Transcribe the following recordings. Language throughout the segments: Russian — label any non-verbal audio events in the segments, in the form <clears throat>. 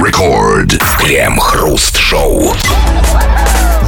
Рекорд. Крем-хруст-шоу.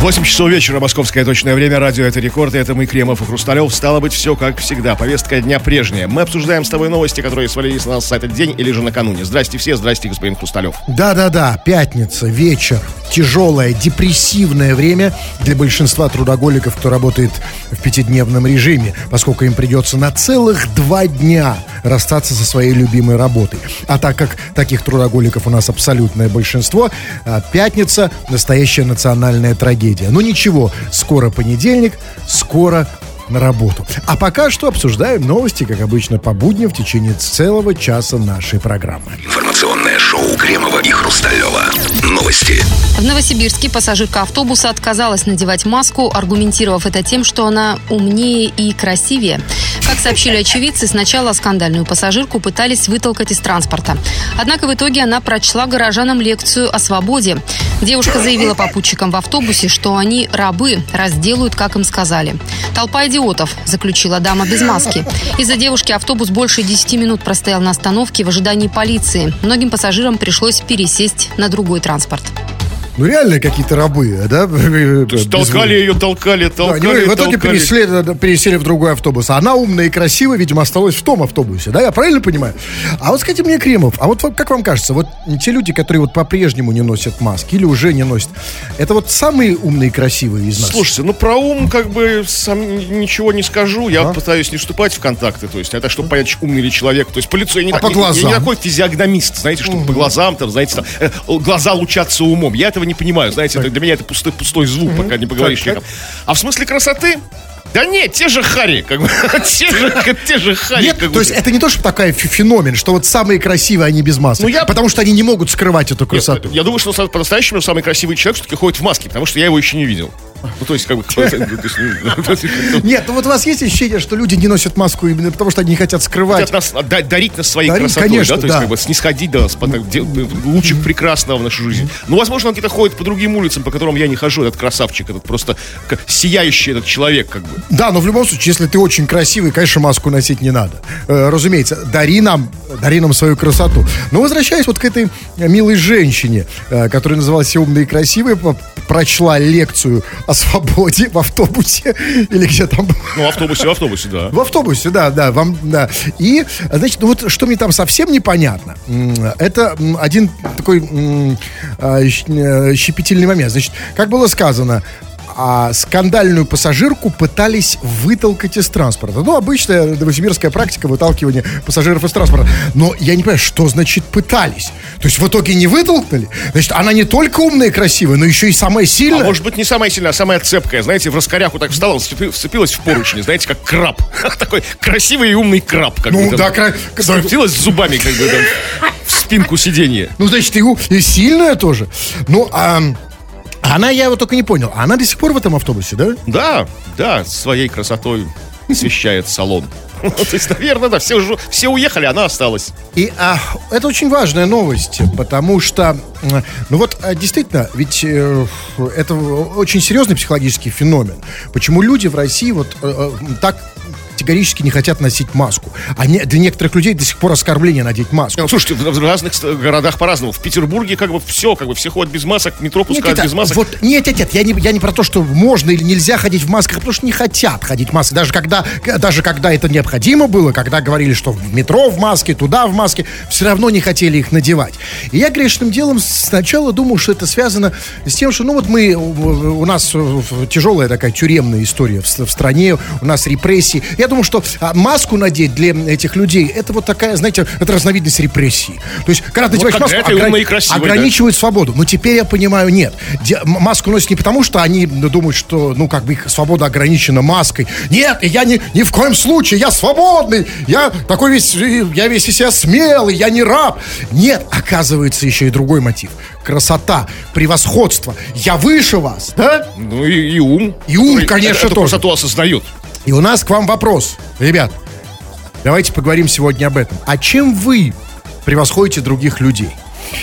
8 часов вечера, московское точное время, радио «Это рекорд», и это мы, Кремов и Хрусталев. Стало быть, все как всегда, повестка дня прежняя. Мы обсуждаем с тобой новости, которые свалились на нас за этот день или же накануне. Здрасте все, здрасте, господин Хрусталев. Да-да-да, пятница, вечер, тяжелое, депрессивное время для большинства трудоголиков, кто работает в пятидневном режиме, поскольку им придется на целых два дня расстаться со своей любимой работой. А так как таких трудоголиков у нас абсолютное большинство, а, пятница – настоящая национальная трагедия трагедия. Ну ничего, скоро понедельник, скоро на работу. А пока что обсуждаем новости, как обычно, по будням в течение целого часа нашей программы. Информационное шоу Кремова и Хрусталева. Новости. В Новосибирске пассажирка автобуса отказалась надевать маску, аргументировав это тем, что она умнее и красивее. Как сообщили очевидцы, сначала скандальную пассажирку пытались вытолкать из транспорта. Однако в итоге она прочла горожанам лекцию о свободе. Девушка заявила попутчикам в автобусе, что они рабы, разделают, как им сказали. Толпа идиотов, заключила дама без маски. Из-за девушки автобус больше 10 минут простоял на остановке в ожидании полиции. Многим пассажирам пришлось пересесть на другой транспорт. Ну, реально какие-то рабы, да? <laughs> То есть толкали ее, толкали, Да, толкали, они в итоге толкали. пересели, пересели в другой автобус. А она умная и красивая, видимо, осталась в том автобусе. Да, я правильно понимаю? А вот скажите мне, Кремов, а вот как вам кажется, вот те люди, которые вот по-прежнему не носят маски или уже не носят, это вот самые умные и красивые из нас? Слушайте, ну про ум как бы сам ничего не скажу. Я пытаюсь не вступать в контакты. То есть это чтобы понять, умный ли человек. То есть по лицу я не, А так- по я- я глазам? не такой физиогномист, знаете, что по глазам, там, знаете, там, э, глаза лучатся умом. Я этого не понимаю, знаете, это для меня это пустой, пустой звук, пока не поговоришь Так, человеком. А в смысле красоты? Да нет, те же хари, как бы, <laughs> те же, те же хари. Нет, как то есть это не то, что фе- феномен, что вот самые красивые, они без масок. Ну, я- Потому что они не могут скрывать эту Нет, красоту. я думаю, что по-настоящему самый красивый человек все-таки ходит в маске, потому что я его еще не видел. Ну, то есть, как бы... ну, есть, ну, Нет, ну вот у вас есть ощущение, что люди не носят маску именно потому, что они не хотят скрывать. хотят нас да- дарить нас своей Дарить, красотой, конечно, да, то есть да. как бы снисходить до нас, лучик прекрасного в нашу жизнь. Ну, возможно, он где-то ходит по другим улицам, по которым я не хожу, этот красавчик, этот просто сияющий этот человек, как бы. Да, но в любом случае, если ты очень красивый, конечно, маску носить не надо. Э, разумеется, дари нам, дари нам свою красоту. Но возвращаясь вот к этой милой женщине, э, которая называлась «Умная и красивая», прочла лекцию о свободе в автобусе, <laughs> или где там Ну, в автобусе, в автобусе, да. В автобусе, да, да, вам, да. И, значит, вот что мне там совсем непонятно, это один такой а, э, щепетильный момент. Значит, как было сказано, а скандальную пассажирку пытались вытолкать из транспорта. Ну, обычная новосибирская практика выталкивания пассажиров из транспорта. Но я не понимаю, что значит пытались? То есть в итоге не вытолкнули? Значит, она не только умная и красивая, но еще и самая А сильная. может быть, не самая сильная, а самая цепкая. Знаете, в раскоряку так встала, вцепи- вцепилась в поручни, знаете, как краб. <laughs> Такой красивый и умный краб. Как Ну, да, кра- Вцепилась зубами, как бы, там, в спинку сиденья. Ну, значит, и сильная тоже. Ну, а она, я его только не понял, она до сих пор в этом автобусе, да? Да, да, своей красотой освещает салон. <laughs> То есть, наверное, да, все, уже- все уехали, она осталась. И а, это очень важная новость, потому что, ну вот, а, действительно, ведь э, это очень серьезный психологический феномен. Почему люди в России вот э, э, так категорически не хотят носить маску? А не- для некоторых людей до сих пор оскорбление надеть маску. Ну, слушайте, в, в разных городах по-разному. В Петербурге как бы все, как бы все ходят без масок, в метро Нет, пускают это- без масок. Вот, нет, нет, нет, я не, я не про то, что можно или нельзя ходить в масках, а потому что не хотят ходить в масках. Даже когда, даже когда это необходимо было, когда говорили, что в метро в маске, туда в маске, все равно не хотели их надевать. И я грешным делом сначала думал, что это связано с тем, что, ну вот мы, у нас э, тяжелая такая тюремная история в, в стране, у нас репрессии. Я думаю, что а, маску надеть для этих людей, это вот такая, знаете, это разновидность репрессии. То есть, когда ты Вот надеваешь как маску, ограни- и красивой, да. ограничивают свободу. Но теперь я понимаю, нет. Де- маску носят не потому, что они ну, думают, что, ну, как бы их свобода ограничена маской. Нет, я ни, ни в коем случае, я свободный, я такой весь, я весь из себя смелый, я не раб. Нет, оказывается, еще и другой мотив. Красота, превосходство. Я выше вас, да? Ну и, и ум. И ум, Который конечно, эту тоже. красоту осознает. И у нас к вам вопрос, ребят. Давайте поговорим сегодня об этом. А чем вы превосходите других людей?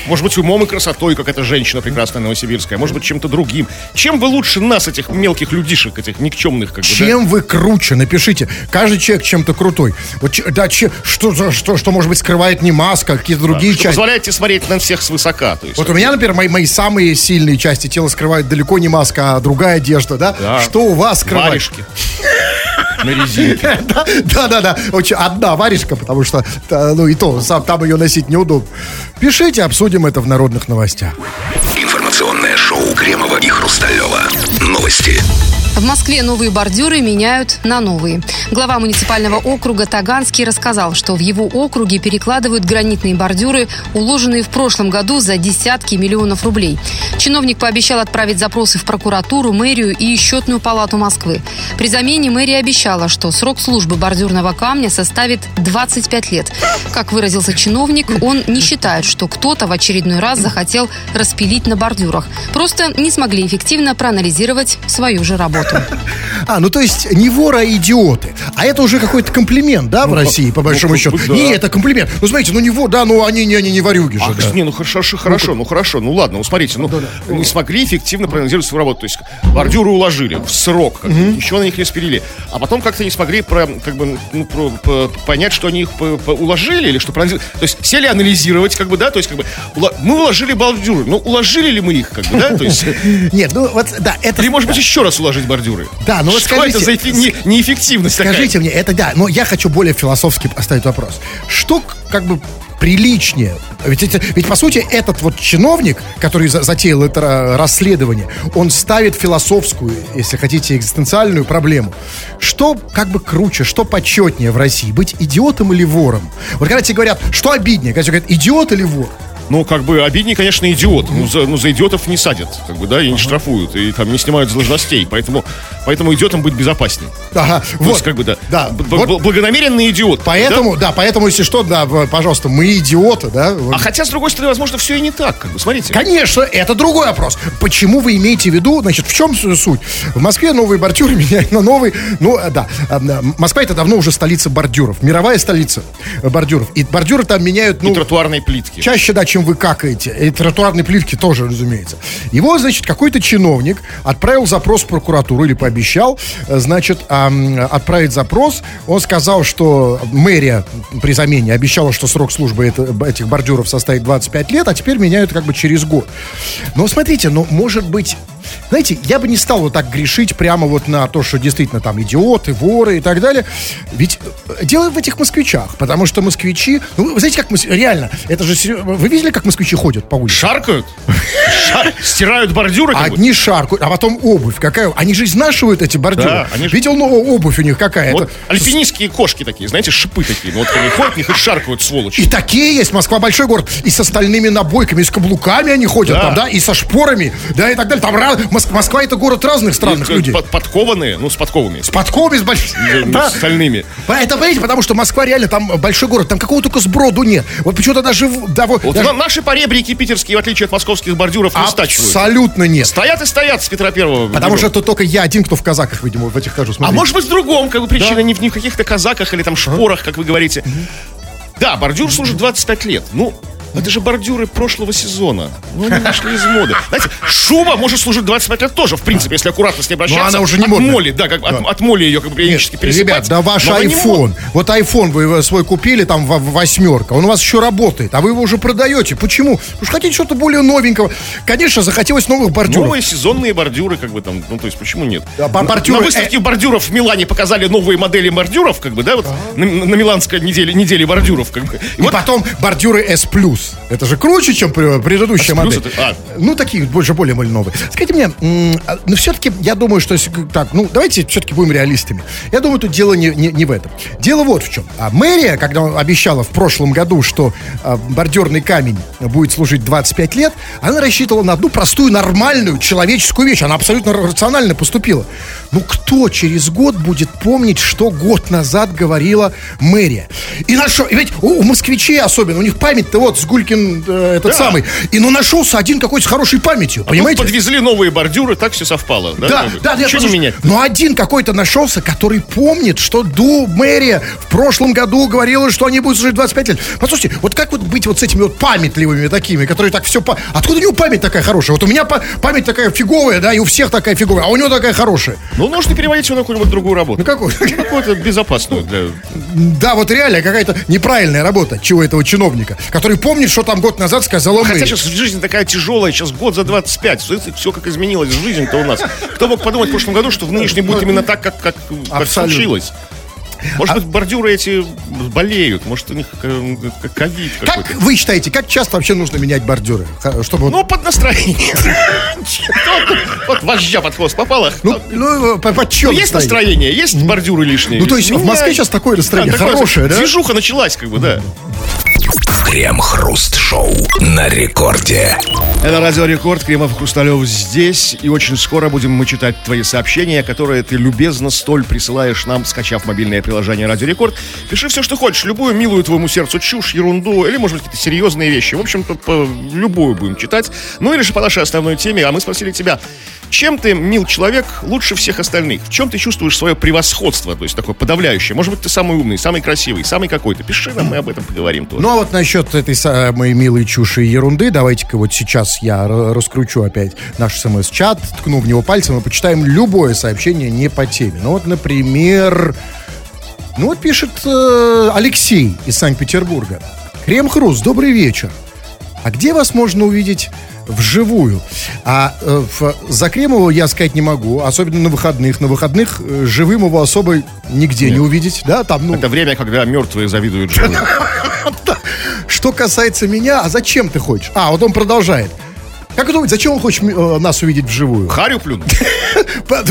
Может быть, умом и красотой, как эта женщина прекрасная новосибирская. Может быть, чем-то другим. Чем вы лучше нас, этих мелких людишек, этих никчемных, как бы, да? Чем вы круче? Напишите. Каждый человек чем-то крутой. Вот, да, че- что, за- что, что, может быть, скрывает не маска, а какие-то другие Что части. позволяет тебе смотреть на всех свысока. То есть, Вот у меня, например, мои, мои самые сильные части тела скрывают далеко не маска, а другая одежда, да? Да. Что у вас скрывает? варежки. На резинке. <laughs> Да, да, да, да. Очень одна варежка, потому что, ну и то, сам там ее носить неудобно. Пишите, обсудим это в народных новостях. Информационное шоу Кремова и Хрусталева. Новости. В Москве новые бордюры меняют на новые. Глава муниципального округа Таганский рассказал, что в его округе перекладывают гранитные бордюры, уложенные в прошлом году за десятки миллионов рублей. Чиновник пообещал отправить запросы в прокуратуру, мэрию и счетную палату Москвы. При замене мэрия обещала, что срок службы бордюрного камня составит 25 лет. Как выразился чиновник, он не считает, что кто-то в очередной раз захотел распилить на бордюрах. Просто не смогли эффективно проанализировать свою же работу. А, ну то есть не воры, а идиоты. А это уже какой-то комплимент, да, в России, по большому как счету? Не, это комплимент. Ну, смотрите, ну не вор, да, ну они, не, варюги же. Не, ну хорошо, хорошо, ну хорошо, ну ладно, ну смотрите, ну не смогли эффективно проанализировать свою работу. То есть бордюры уложили в срок, ничего на них не спилили. А потом как-то не смогли как бы, ну, понять, что они их уложили или что проанализировали. То есть сели анализировать, как бы, да, то есть как бы мы уложили бордюры, ну уложили ли мы их, как бы, да, то есть... <laughs> Нет, ну вот, да, это... Или, может быть, еще раз уложить бордюры? Да, ну вот Что это скажите- за эфи- не- неэффективность такая? Скажите мне, это да, но я хочу более философски поставить вопрос. Что как бы приличнее? Ведь, это- ведь по сути этот вот чиновник, который за- затеял это ра- расследование, он ставит философскую, если хотите, экзистенциальную проблему. Что как бы круче, что почетнее в России, быть идиотом или вором? Вот когда тебе говорят, что обиднее, когда тебе говорят, идиот или вор? Ну, как бы, обиднее, конечно, идиот. Ну, за, ну, за идиотов не садят, как бы, да, и не штрафуют, и там не снимают должностей. Поэтому, поэтому идиотам быть безопаснее. Ага, То вот. есть, как бы, да. Да, Б- вот Благонамеренный идиот. Поэтому, да? поэтому, если что, да, пожалуйста, мы идиоты, да? А хотя, с другой стороны, возможно, все и не так, как бы, смотрите. Конечно, это другой вопрос. Почему вы имеете в виду, значит, в чем су- суть? В Москве новые бордюры <laughs> меняют на новые. Ну, э, да, э, Москва это давно уже столица бордюров, мировая столица бордюров. И бордюры там меняют, И ну, тротуарные плитки. чаще, да, чем вы какаете. И тротуарные плитки тоже, разумеется. Его, значит, какой-то чиновник отправил запрос в прокуратуру или пообещал, э, значит, отправить запрос. Он сказал, что мэрия при замене обещала, что срок службы этих бордюров составит 25 лет, а теперь меняют как бы через год. Но смотрите, ну, может быть... Знаете, я бы не стал вот так грешить прямо вот на то, что действительно там идиоты, воры и так далее. Ведь э, дело в этих москвичах, потому что москвичи... Ну, вы знаете, как мос- реально, это же... Вы видели, как москвичи ходят по улице? Шаркают? Стирают бордюры, бы? Одни шаркают, а потом обувь. Какая? Они же изнашивают эти бордюры. Да, они же- Видел, ну, обувь у них какая? Вот Это- альпинистские кошки такие, знаете, шипы такие. Ну, вот они ходят, них и шаркают, сволочи. И такие есть. Москва большой город. И с остальными набойками, и с каблуками они ходят Да. там, да, и со шпорами, да, и так далее. Там раз- Москва это город разных странных И, э, людей. под- подкованные, ну, с подковами. С подковами, с большими. Ну, Да. с остальными. Это, понимаете, потому что Москва реально там большой город, там какого только сброду нет. Вот почему-то даже... в- да, вот, Вот даже- на- наши поребрики питерские, в отличие от московских бордюров, не стачивают. Абсолютно нет. Стоят и стоят с Петра Первого. Потому что тут только я один, кто в казаках, видимо, в этих хожу. А смотрите. может быть в другом, как бы причина не, в, не в каких-то казаках или там шпорах, как вы говорите. Да, бордюр служит 25 лет. Ну, это же бордюры прошлого сезона. Ну, они вышли из моды. Знаете, шуба может служить 25 лет тоже, в принципе, если аккуратно с ней обращаться. она уже не от модная. моли, да, как от, Да. от моли ее как бы периодически пересыпать. Ребят, да ваш Но iPhone. Вот iPhone вы свой купили, там в- восьмерка, он у вас еще работает, а вы его уже продаете. Почему? Потому что хотите что-то более новенького. Конечно, захотелось новых бордюров. Новые сезонные бордюры, как бы там, ну, то есть, почему нет? Да, бордюры, На выставке бордюров в Милане показали новые модели бордюров, как бы, да, вот на, на миланской неделе, неделе бордюров, как бы. И И вот потом бордюры S+. Это же круче, чем пре- предыдущая S+, модель. это- а. Ну, такие больше, более, более новые. Скажите мне, а, ну, все-таки, я думаю, что... Так, ну, давайте все-таки будем реалистами. Я думаю, тут дело не, не, не в этом. Дело вот в чем. А мэрия, когда обещала в прошлом году, что а, бордюрный камень будет служить 25 лет, она рассчитывала на одну простую, нормальную, человеческую вещь. Она абсолютно рационально поступила. Ну, кто через год будет помнить, что год назад говорила мэрия? И на что? Ведь у, у москвичей особенно, у них память-то вот с Гулькин э, этот Да. самый. И ну нашелся один какой-то с хорошей памятью, Тут понимаете? подвезли новые бордюры, так все совпало. Да, Да, да, да. Что менять? Но один какой-то нашелся, который помнит, что Ду мэрия в прошлом году говорила, что они будут жить 25 лет. Послушайте, вот как вот быть вот с этими вот памятливыми такими, которые так все... По... Откуда у него память такая хорошая? Вот у меня па- память такая фиговая, да, и у всех такая фиговая, а у него такая хорошая. Ну, нужно переводить его на какую-нибудь другую работу. Ну какой? Какую-то безопасную для... Да, вот реально какая-то неправильная работа чего этого чиновника, который помнит, что там год назад сказала Хотя мэрия. сейчас жизнь такая тяжелая, сейчас год за 25. Все, как изменилось жизнь-то у нас. Кто мог подумать в прошлом году, что в нынешнем будет именно так, как, как, случилось? Может быть, бордюры эти болеют, может, у них ковид какой-то. Как вы считаете, как часто вообще нужно менять бордюры? Чтобы Ну, под настроение. Вот вожжа под хвост попала. ну, ну, по, по чём Ну, есть настроение? есть бордюры лишние. Ну, то есть в. Москве сейчас такое настроение хорошее, да? Движуха началась, как бы, да. Крем-хруст-шоу на рекорде. Это Радио Рекорд, Кремов Хрусталев здесь. И очень скоро будем мы читать твои сообщения, которые ты любезно столь присылаешь нам, скачав мобильное приложение Радио Рекорд. Пиши все, что хочешь, любую милую твоему сердцу чушь, ерунду, или, может быть, какие-то серьезные вещи. В общем-то, любую будем читать. Ну или же по нашей основной теме, а мы спросили тебя, чем ты, мил человек, лучше всех остальных? В чем ты чувствуешь свое превосходство, то есть такое подавляющее? Может быть, ты самый умный, самый красивый, самый какой-то? Пиши нам, мы об этом поговорим тоже. Ну а вот насчет этой самой милой чуши и ерунды, давайте-ка вот сейчас я раскручу опять наш смс-чат, ткну в него пальцем и почитаем любое сообщение не по теме. Ну вот, например, ну вот пишет э, Алексей из Санкт-Петербурга. Крем-хруст, добрый вечер. А где вас можно увидеть вживую? А э, в, за Кремово я сказать не могу, особенно на выходных. На выходных э, живым его особо нигде не увидеть, да, там, ну, Это время, когда мертвые завидуют живым. <laughs> Что касается меня, а зачем ты хочешь? А, вот он продолжает. Как вы думаете, зачем он хочет э, нас увидеть вживую? Харю плюнуть. <laughs> По- От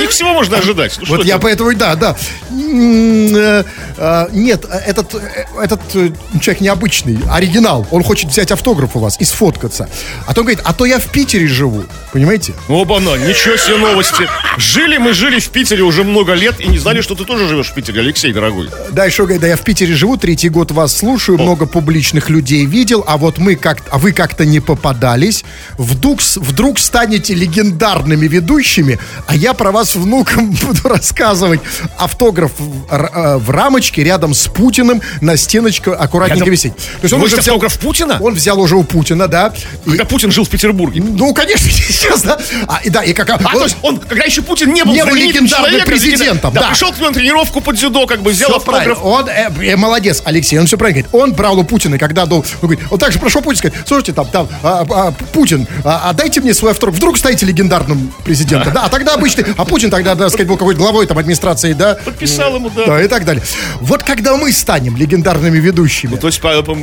них всего можно ожидать. Ну, Вот я это? поэтому, да, да. Э, э, Нет, этот, э, этот э, человек необычный, оригинал. Он хочет взять автограф у вас и сфоткаться. А то он говорит, а то я в Питере живу. Понимаете? Оба-на, ничего себе новости. Жили мы, жили в Питере уже много лет и не знали, что ты тоже живешь в Питере, Алексей, дорогой. Да, еще говорит, да я в Питере живу, третий год вас слушаю, много публичных людей видел, а вот мы как а вы как-то не попадались. Вдруг, вдруг станете легендарными ведущими, а я про вас внукам <laughs> буду рассказывать. Автограф в, э, в рамочке рядом с Путиным на стеночке аккуратненько Рядом- висеть. То есть Вы уже есть автограф Путина? Он взял уже у Путина, да. И- Когда Путин жил в Петербурге. ну, конечно, <laughs> сейчас, да. А, и да, и как... А, то есть он, когда еще Путин не был, Не был легендарным человеком, президентом, да, да. пришел к нему на тренировку под дзюдо, как бы взял правильно. автограф. Он э, э, молодец, Алексей, он все правильно говорит. Он брал у Путина, когда дал, он, говорит, он также прошел Путин, сказать, слушайте, там, там, а, а, Путин, а, а дайте мне свой автограф, вдруг станете легендарным президентом, да, а тогда обычный, а Путин тогда, надо сказать, был какой-то главой там администрации, да, Подписал ему, да. да, и так далее. Вот когда мы станем легендарными ведущими, То есть, по- по-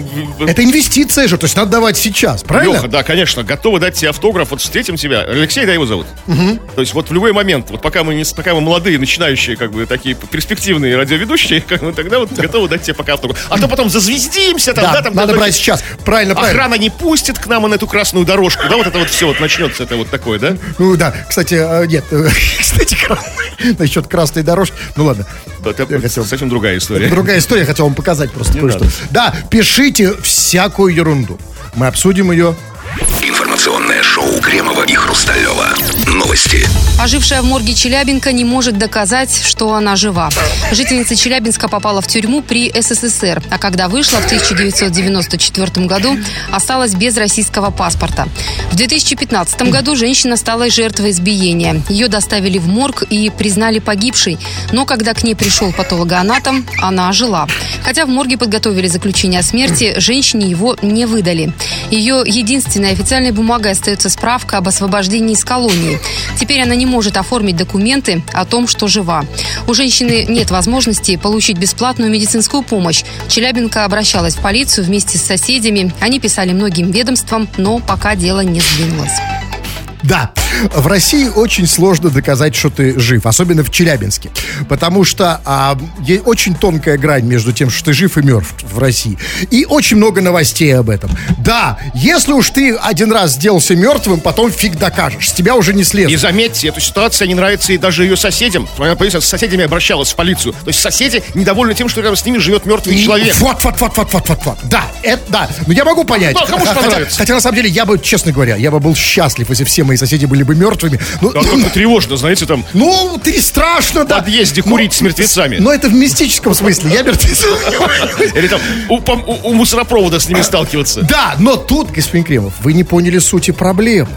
это инвестиция же, то есть надо давать сейчас, правильно? Леха, да, конечно, готовы дать тебе автограф, вот встретим тебя. Алексей, да, его зовут. То есть вот в любой момент, вот пока мы, не, пока мы молодые, начинающие, как бы, такие перспективные радиоведущие, <laughs> как мы тогда вот готовы дать тебе пока автограф. А то потом зазвездимся там, Да, да, там. надо брать сейчас, правильно, правильно. Охрана не пустит к нам на эту красную дорожку, да, вот это вот все вот начнется, это вот такое, да? Ну да, кстати, э, нет, э, <laughs> кстати, насчет красной дорожки, ну ладно. Это, Я хотел- с этим другая история. Это другая история, хотел вам показать просто кое-что. Да, пишите всякую ерунду. Мы обсудим ее. Информационное шоу Кремова и Хрусталева. Новости. Ожившая в морге Челябинка не может доказать, что она жива. Жительница Челябинска попала в тюрьму при СССР, а когда вышла в 1994 году, осталась без российского паспорта. В 2015 году женщина стала жертвой избиения. Ее доставили в морг и признали погибшей, но когда к ней пришел патологоанатом, она ожила. Хотя в морге подготовили заключение о смерти, женщине его не выдали. Ее единственной официальной бумагой остается справка об освобождении из колонии. Теперь она не может оформить документы о том, что жива. У женщины нет возможности получить бесплатную медицинскую помощь. Челябинка обращалась в полицию вместе с соседями. Они писали многим ведомствам, но пока дело не сдвинулось. Да, в России очень сложно доказать, что ты жив, особенно в Челябинске, потому что а, есть очень тонкая грань между тем, что ты жив и мертв в России, и очень много новостей об этом. Да, если уж ты один раз сделался мертвым, потом фиг докажешь, с тебя уже не И следует. заметьте, эта ситуация не нравится и даже ее соседям. Она, полиция с соседями обращалась в полицию. То есть соседи недовольны тем, что рядом с ними живет мертвый И- человек. Вот, вот, вот, вот, вот, вот, вот. Да, это да. Ну я могу понять. Ну, а кому хотя, хотя на самом деле я бы, честно говоря, я бы был счастлив, если все мои соседи были бы мертвыми. Ну, Да, как-то тревожно, знаете, там ну ты страшно, в да. подъезде Ну, курить с мертвецами. Но это в мистическом смысле. Я мертвец. Или там у мусоропровода с ними сталкиваться. Да, но тут, господин Кремов, вы не поняли сути проблемы.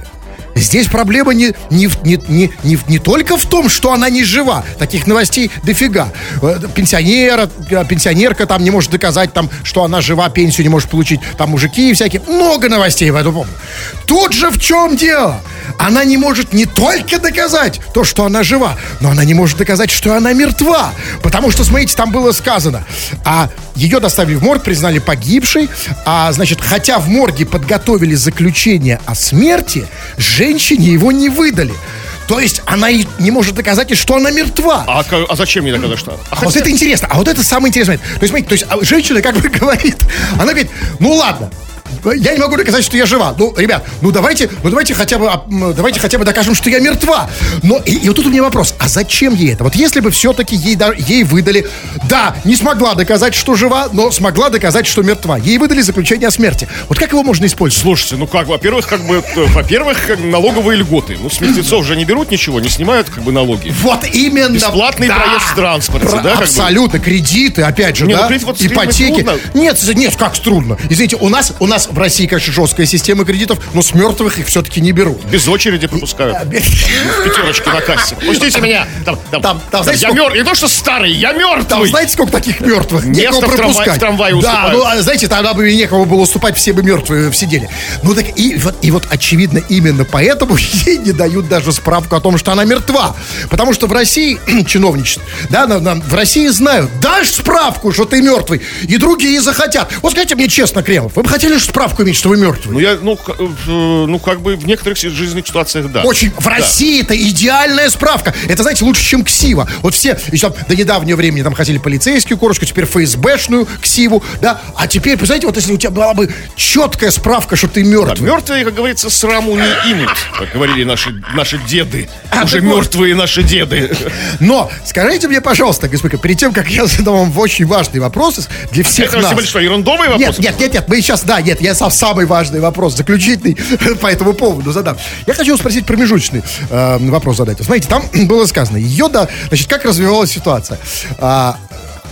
Здесь проблема не, не, не, не, не, не только в том, что она не жива. Таких новостей дофига. Э, Пенсионера, э, пенсионерка там не может доказать, там, что она жива, пенсию не может получить. Там мужики всякие. Много новостей в эту помню. Тут же в чем дело? Она не может не только доказать то, что она жива, но она не может доказать, что она мертва. Потому что, смотрите, там было сказано, а ее доставили в морг, признали погибшей, а, значит, хотя в морге подготовили заключение о смерти, женщине его не выдали. То есть она и не может доказать, что она мертва. А, а зачем мне доказать, что? А А вот это интересно, а вот это самое интересное. То есть, смотрите, то есть а, женщина как бы <laughs> говорит, она говорит, ну ладно, я не могу доказать, что я жива. Ну, ребят, ну давайте, ну давайте хотя бы, давайте хотя бы докажем, что я мертва. Но и, и вот тут у меня вопрос, а зачем ей это? Вот если бы все-таки ей, да- ей выдали, да, не смогла доказать, что жива, но смогла доказать, что мертва. Ей выдали заключение о смерти. Вот как его можно использовать? Слушайте, ну как, во-первых, как бы, э, во-первых, как налоговые льготы. Ну, с мертвецов же не берут ничего, не снимают как бы налоги. Вот именно. Бесплатный проезд в транспорте, Про- да, как бы? Абсолютно. Кредиты, опять же, Не, ну, да? кредит вот Ипотеки. Нет, нет, как трудно. Извините, у нас, у нас в России, конечно, жесткая система кредитов, но с мертвых их все-таки не берут. Без очереди пропускают. А, пятерочке на кассе. Пустите меня. Там, там, Там- там, знаете, я сколько- мертвый. Не то, что старый, я мертвый. Там знаете, сколько таких мертвых? Место Некого в пропускать. в трамвае Да, ну, а, знаете, тогда бы некого было уступать, все бы мертвые сидели. Ну, так и вот, и вот, очевидно, именно поэтому <laughs> ей не дают даже справку о том, что она мертва. Потому что в России <clears throat> чиновничество, да, на- на- в России знают, дашь справку, что ты мертвый, и другие захотят. Вот скажите мне честно, Кремов, вы бы хотели справку иметь, что вы мертвый? Ну, я, ну, к- э, ну, как бы в некоторых жизненных ситуациях, да. Очень. В Да. России это идеальная справка. Это, знаете, лучше, чем ксива. Вот все еще до недавнего времени там хотели полицейскую корочку, теперь ФСБшную ксиву, да. А теперь, представляете, вот если у тебя была бы четкая справка, что ты Да, мертвый. мертвые, как говорится, сраму не имут, как говорили наши, наши деды. А, Уже вот. мертвые наши деды. Но скажите мне, пожалуйста, господин, перед тем, как я задам вам очень важный вопрос для всех Это нас. лишь что, ерундовый вопрос? Нет, нет, нет, нет, мы сейчас, да, нет, я сам самый важный вопрос, заключительный <laughs> по этому поводу задам. Я хочу спросить промежуточный э, вопрос задать. Смотрите, там <clears throat> было сказано, ее, да, значит, как развивалась ситуация. А,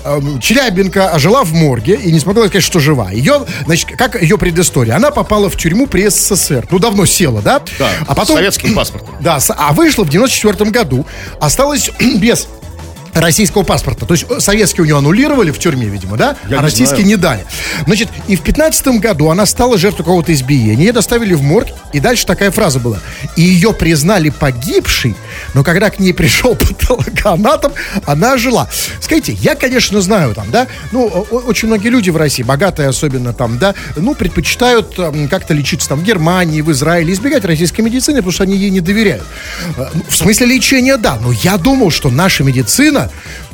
эм, Челябинка жила в морге и не смогла сказать, что жива. Ее, значит, как ее предыстория? Она попала в тюрьму при СССР. Ну, давно села, да? Да, а потом, советским паспортом. Да, а вышла в 94 году, осталась <clears throat> без российского паспорта. То есть э, советский у нее аннулировали в тюрьме, видимо, да? Я а не российский знаю. не дали. Значит, и в 15 году она стала жертвой какого-то избиения. Ее доставили в морг, и дальше такая фраза была. И ее признали погибшей, но когда к ней пришел <laughs> патологоанатом, она жила. Скажите, я, конечно, знаю там, да, ну, очень многие люди в России, богатые особенно там, да, ну, предпочитают м, как-то лечиться там в Германии, в Израиле, избегать российской медицины, потому что они ей не доверяют. Э, ну, В смысле лечения, да, но я думал, что наша медицина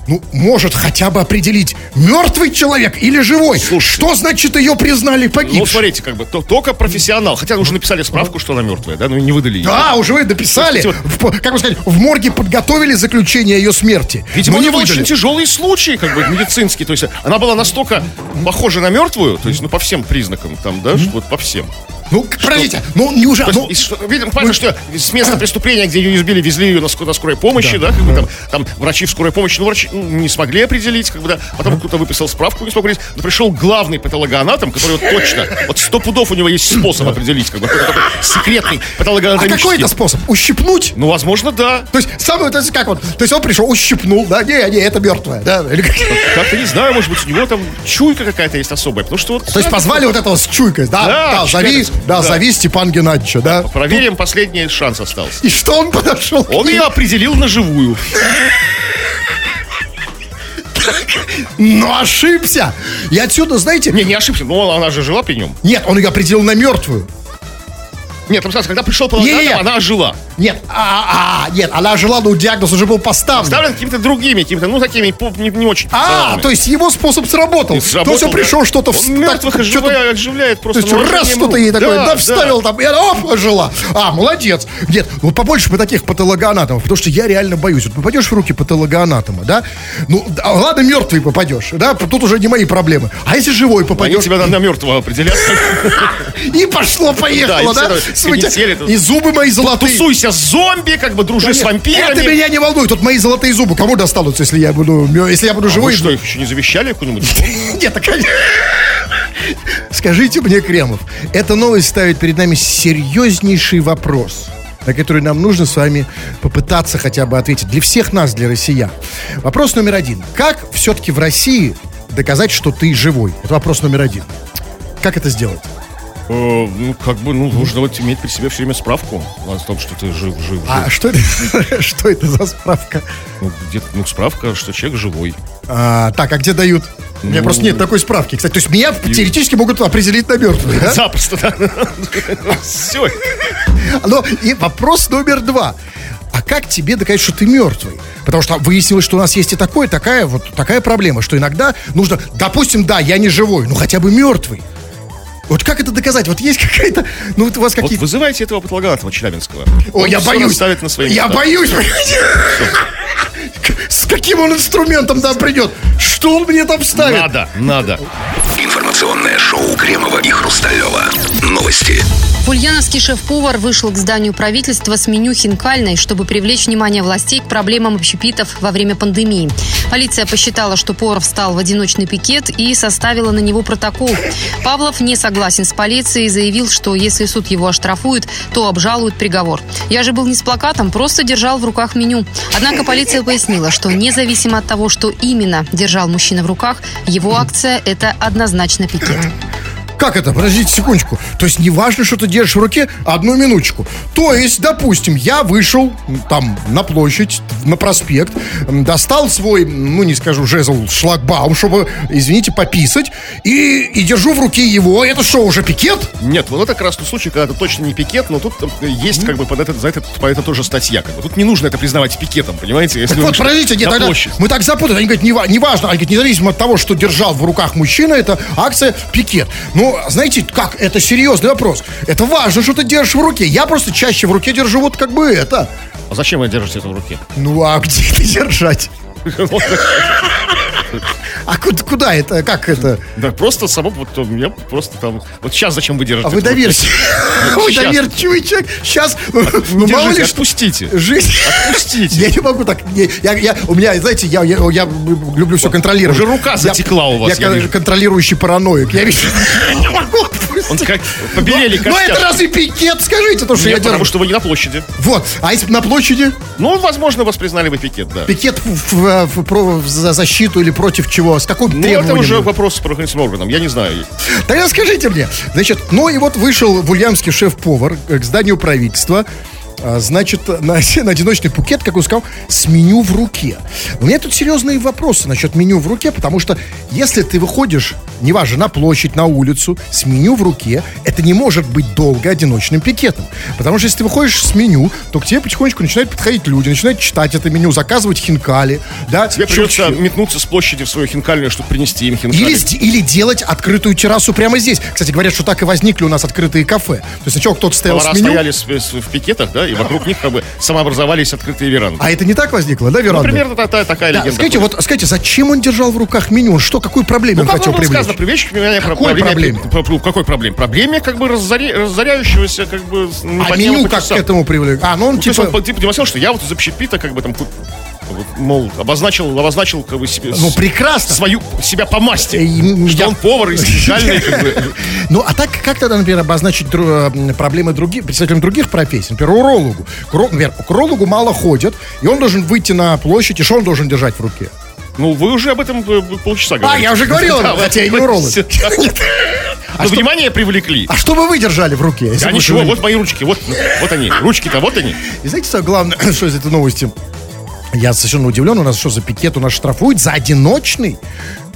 ну, может хотя бы определить, мертвый человек или живой. Что значит ее признали погибшей? Ну, смотрите, как бы, то- только профессионал. Хотя уже написали справку, что она мертвая, да, но не выдали ее. Да, уже вы дописали. Слушайте, В- как бы сказать, в морге подготовили заключение ее смерти. Видимо, но не это выдали. очень тяжелый случай, как бы, медицинский. То есть она была настолько похожа на мертвую, то есть, ну, по всем признакам, там, да, что вот по всем. Ну, к- подождите, ну неужели... Ну, что- видимо, понятно, что с места преступления, где ее избили, везли ее на, на скорой помощи, да, как бы там, там врачи в скорой помощи, ну, врачи ну, не смогли определить, как бы, да, потом кто-то выписал справку, не смог определить, но пришел главный патологоанатом, который вот точно, вот сто пудов у него есть способ определить, как бы, какой-то такой секретный а патологоанатомический. какой это способ? Ущипнуть? Ну, возможно, да. То есть, самое, то есть, как вот, то есть он пришел, ущипнул, да, не, не, это мертвая, да, или как? Как-то не знаю, может быть, у него там чуйка какая-то есть особая, потому что вот... То есть позвали вот этого с чуйкой, да, Да, да, зови, да, да. зови Степан Геннадьевича, да. Проверим, последний шанс остался. И что он подошел? Он ее определил на живую. Но ошибся. И отсюда, знаете, Не, не ошибся, но она же жила при нем. нет, он ее определил на мертвую. Нет, там сказано, когда пришел по она ожила. Нет, а, а, нет, она жила, но диагноз уже был поставлен. Ставлен какими-то другими, какими-то, ну, такими не, не очень А, профессиональными. то есть его способ сработал. Сработал, то есть он да. пришел что-то... в- Он мертвых так, оживляет, что-то- оживляет То просто. есть на раз что-то ей такое, да, да. вставил там, и она оп, ожила. А, молодец. Нет, вот побольше бы таких патологоанатомов, потому что я реально боюсь. Вот попадешь в руки патологоанатома, да, ну, да, ладно, мертвый попадешь, да, тут уже не мои проблемы. А если живой Они попадешь, тебя на, на мертвого определят. <laughs> и пошло-поехало, Да, и да? зубы мои золотые. Тусуйся с зомби, как бы дружи с Это вампирами. меня не волнует. Вот мои золотые зубы кому достанутся, если я буду, если я буду А живой? вы что, их еще не завещали куда-нибудь? <laughs> Нет, так Скажите мне, Кремов, эта новость ставит перед нами серьезнейший вопрос, на который нам нужно с вами попытаться хотя бы ответить. Для всех нас, для россиян. Вопрос номер один. Как все-таки в России доказать, что ты живой? Это вопрос номер один. Как это сделать? Э, Ну, как бы, ну, нужно вот иметь при себе все время справку о том, что ты жив, жив, жив. А что это, <laughs> что это за справка? Ну, где-то, ну, справка, что человек живой. А, так, а где дают? У меня Ну, просто нет такой справки. Кстати, то есть меня теоретически могут определить на мертвый, да? Запросто, да. <laughs> Все. Ну, и вопрос номер два. А как тебе доказать, что ты мертвый? Потому что выяснилось, что у нас есть и такое, такая вот такая проблема, что иногда нужно, допустим, да, я не живой, ну хотя бы мертвый. Вот как это доказать? Вот есть какая-то, ну вот у вас Вот какие-то... вызывайте этого патологоанатома Челябинского. О, Он я боюсь. расставит на свои Я места. боюсь. С каким он инструментом там придет? Что он мне там ставит? Надо, надо. Информационное шоу Кремова и Хрусталева. Новости. Ульяновский шеф-повар вышел к зданию правительства с меню хинкальной, чтобы привлечь внимание властей к проблемам общепитов во время пандемии. Полиция посчитала, что повар встал в одиночный пикет и составила на него протокол. Павлов не согласен с полицией и заявил, что если суд его оштрафует, то обжалует приговор. Я же был не с плакатом, просто держал в руках меню. Однако полиция пояснила, что независимо от того, что именно держал мужчина в руках, его акция – это однозначно пикет. <laughs> Как это? Подождите секундочку. То есть не важно, что ты держишь в руке, одну минуточку. То есть, допустим, я вышел там на площадь, на проспект, достал свой, ну не скажу жезл, шлагбаум, чтобы, извините, пописать, и, и держу в руке его. Это что, уже пикет? Нет, вот это как раз тот случай, когда это точно не пикет, но тут э, есть как бы под этот, за это, по это тоже статья. Как бы. Тут не нужно это признавать пикетом, понимаете? Если Так вот, подождите, нет, тогда площадь. мы так запутаны. Они говорят, не важно. Они говорят, независимо от того, что держал в руках мужчина, это акция пикет. Ну, знаете, как? Это серьезный вопрос. Это важно, что ты держишь в руке. Я просто чаще в руке держу вот как бы это. А зачем вы держите это в руке? Ну, а где это держать? <laughs> А куда, это? Как это? Да просто само, вот э, я просто там... Вот сейчас зачем вы держите А вы доверьте. Вы доверчивый человек. Сейчас, ну мало ли отпустите. Жизнь. Отпустите. Я не могу так. у меня, знаете, я, люблю все контролировать. уже рука затекла у вас, Я, контролирующий параноик. Я. Не могу. <laughs> Он как побелели Ну, это разве пикет? Скажите, то, что я потому что вы не на площади. Вот. А если бы на площади? Ну, возможно, вас признали бы пикет, да. Пикет за защиту или против чего? С каким Ну, это требованием? уже вопрос с правоохранительным органом, я не знаю. Тогда скажите мне, значит, ну и вот вышел в шеф-повар к зданию правительства, значит, на, <laughs> на одиночный пукет, как он сказал, с меню в руке. У меня тут серьезные вопросы насчет меню в руке, потому что если ты выходишь, неважно, на площадь, на улицу, с меню в руке, это не может быть долго одиночным пикетом. Потому что если ты выходишь с меню, то к тебе потихонечку начинают подходить люди, начинают читать это меню, заказывать хинкали, да, Тебе придется щелчки. метнуться с площади в свою хинкальную, чтобы принести им хинкали. Или, или делать открытую террасу прямо здесь. Кстати, говорят, что так и возникли у нас открытые кафе. То есть сначала кто-то стоял Повара с меню, стояли в пикетах, да, и вокруг них как бы самообразовались открытые веранды. а это не так возникло, да, Ну, Веранда? примерно та- та- такая Да, легенда. скажите, вот скажите, зачем он держал в руках меню? Он Что, какую проблему Ну, он хотел привлечь? сказано, привлечь внимание Какой проблеме? Про, про- какой проблеме? Проблеме как бы разоря- разоряющегося как бы А меню как к этому привлек? А, ну он Ну, то есть типа... он типа демонстрировал, что я вот из общепита как бы там мол, обозначил, обозначил как бы себе, Ну, прекрасно. свою себя по масти, м, что я- он повар из хинкальной, как бы. <laughs> Ну, а так как тогда, например, обозначить э, проблемы других, представителям других профессий? Например, урологу. Например, к урологу мало ходят, и он должен выйти на площадь, и что он должен держать в руке? Ну, вы уже об этом э, полчаса говорите. я уже говорил, Да, хотя я не уролог. <laughs> Ну, внимание привлекли. А что бы вы держали в руке? А ничего, вот мои ручки, вот, вот они, ручки-то, вот они. И знаете, самое главное, <laughs> что из этой новости? Я совершенно удивлен, у нас что за пикет, у нас штрафуют за одиночный?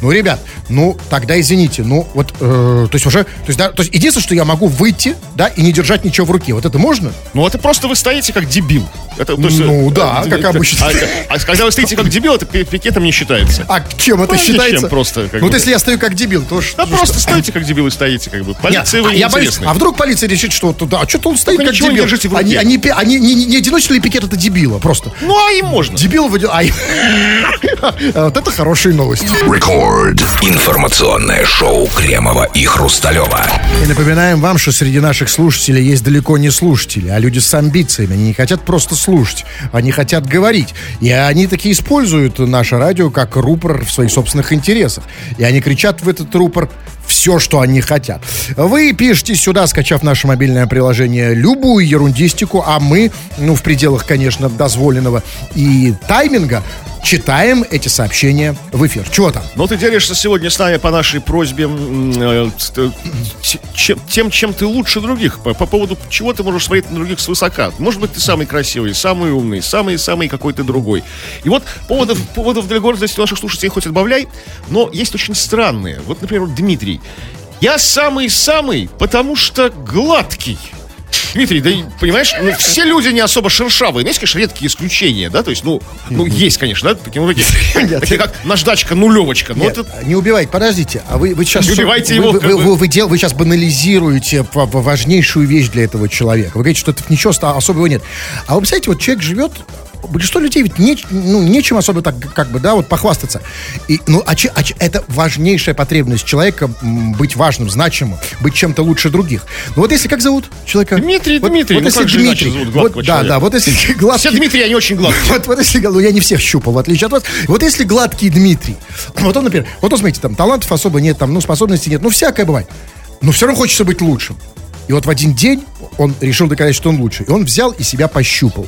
Ну, ребят, ну, тогда извините, ну, вот, э, то есть уже, то есть, да, то есть единственное, что я могу выйти, да, и не держать ничего в руке, вот это можно? Ну, это просто вы стоите как дебил. Это, то есть, Ну, э, да, э, как э, обычно. А, а когда вы стоите как дебил, это пи- пикетом не считается. А чем это Ну, считается? просто, как ну, бы. вот если я стою как дебил, то ж- Да ну, просто что? стоите как дебил и стоите, как бы. Нет, Полиция вы а я боюсь, а вдруг полиция решит, что туда, а что-то он стоит Только как дебил. держите в руке. Они, они, они не, не, не одиночный пикет, это дебила просто. Ну, а им можно. Дебил выдел... Ай. А <laughs> Вот это хорошие новости. Рекорд. Информационное шоу Кремова и Хрусталева. И напоминаем вам, что среди наших слушателей есть далеко не слушатели, а люди с амбициями. Они не хотят просто слушать, они хотят говорить. И они таки используют наше радио как рупор в своих собственных интересах. И они кричат в этот рупор все, что они хотят. Вы пишите сюда, скачав наше мобильное приложение, любую ерундистику, а мы, ну, в пределах, конечно, дозволенного и тайминга, читаем эти сообщения в эфир. Чего там? Но ты делишься сегодня с нами по нашей просьбе э, э, тем, чем ты лучше других, по, по поводу чего ты можешь смотреть на других свысока. Может быть, ты самый красивый, самый умный, самый-самый какой-то другой. И вот поводов, поводов для гордости наших слушателей хоть отбавляй, но есть очень странные. Вот, например, Дмитрий. Я самый-самый, потому что гладкий. Дмитрий, да понимаешь, ну, все люди не особо шершавые. Есть, конечно, редкие исключения, да, то есть, ну, ну есть, конечно, да, такие, ну, такие, как наждачка нулевочка. Ну, Нет, это не убивайте, подождите. А вы, вы сейчас... Не убивайте вы, его, Вы, вы, вы, вы дел- вы сейчас банализируете важнейшую вещь для этого человека. Вы говорите, что это ничего особого нет. А вы представляете, вот человек живет... Большинство людей ведь не, ну, нечем особо так, как бы, да, вот похвастаться. И, ну, а, че- а че- это важнейшая потребность человека быть важным, значимым, быть чем-то лучше других. Ну вот если, как зовут человека? Дмитрий, вот, Дмитрий, Вот ну если Дмитрий, зовут вот, да, человека? да, вот если все гладкий... Дмитрий, они очень гладкие. Вот, вот если, ну, я не всех щупал, в отличие от вас. Вот если гладкий Дмитрий, вот он, например, вот он, смотрите, там талантов особо нет, там, ну, способностей нет, ну, всякое бывает. Но все равно хочется быть лучшим. И вот в один день он решил доказать, что он лучше. И он взял и себя пощупал.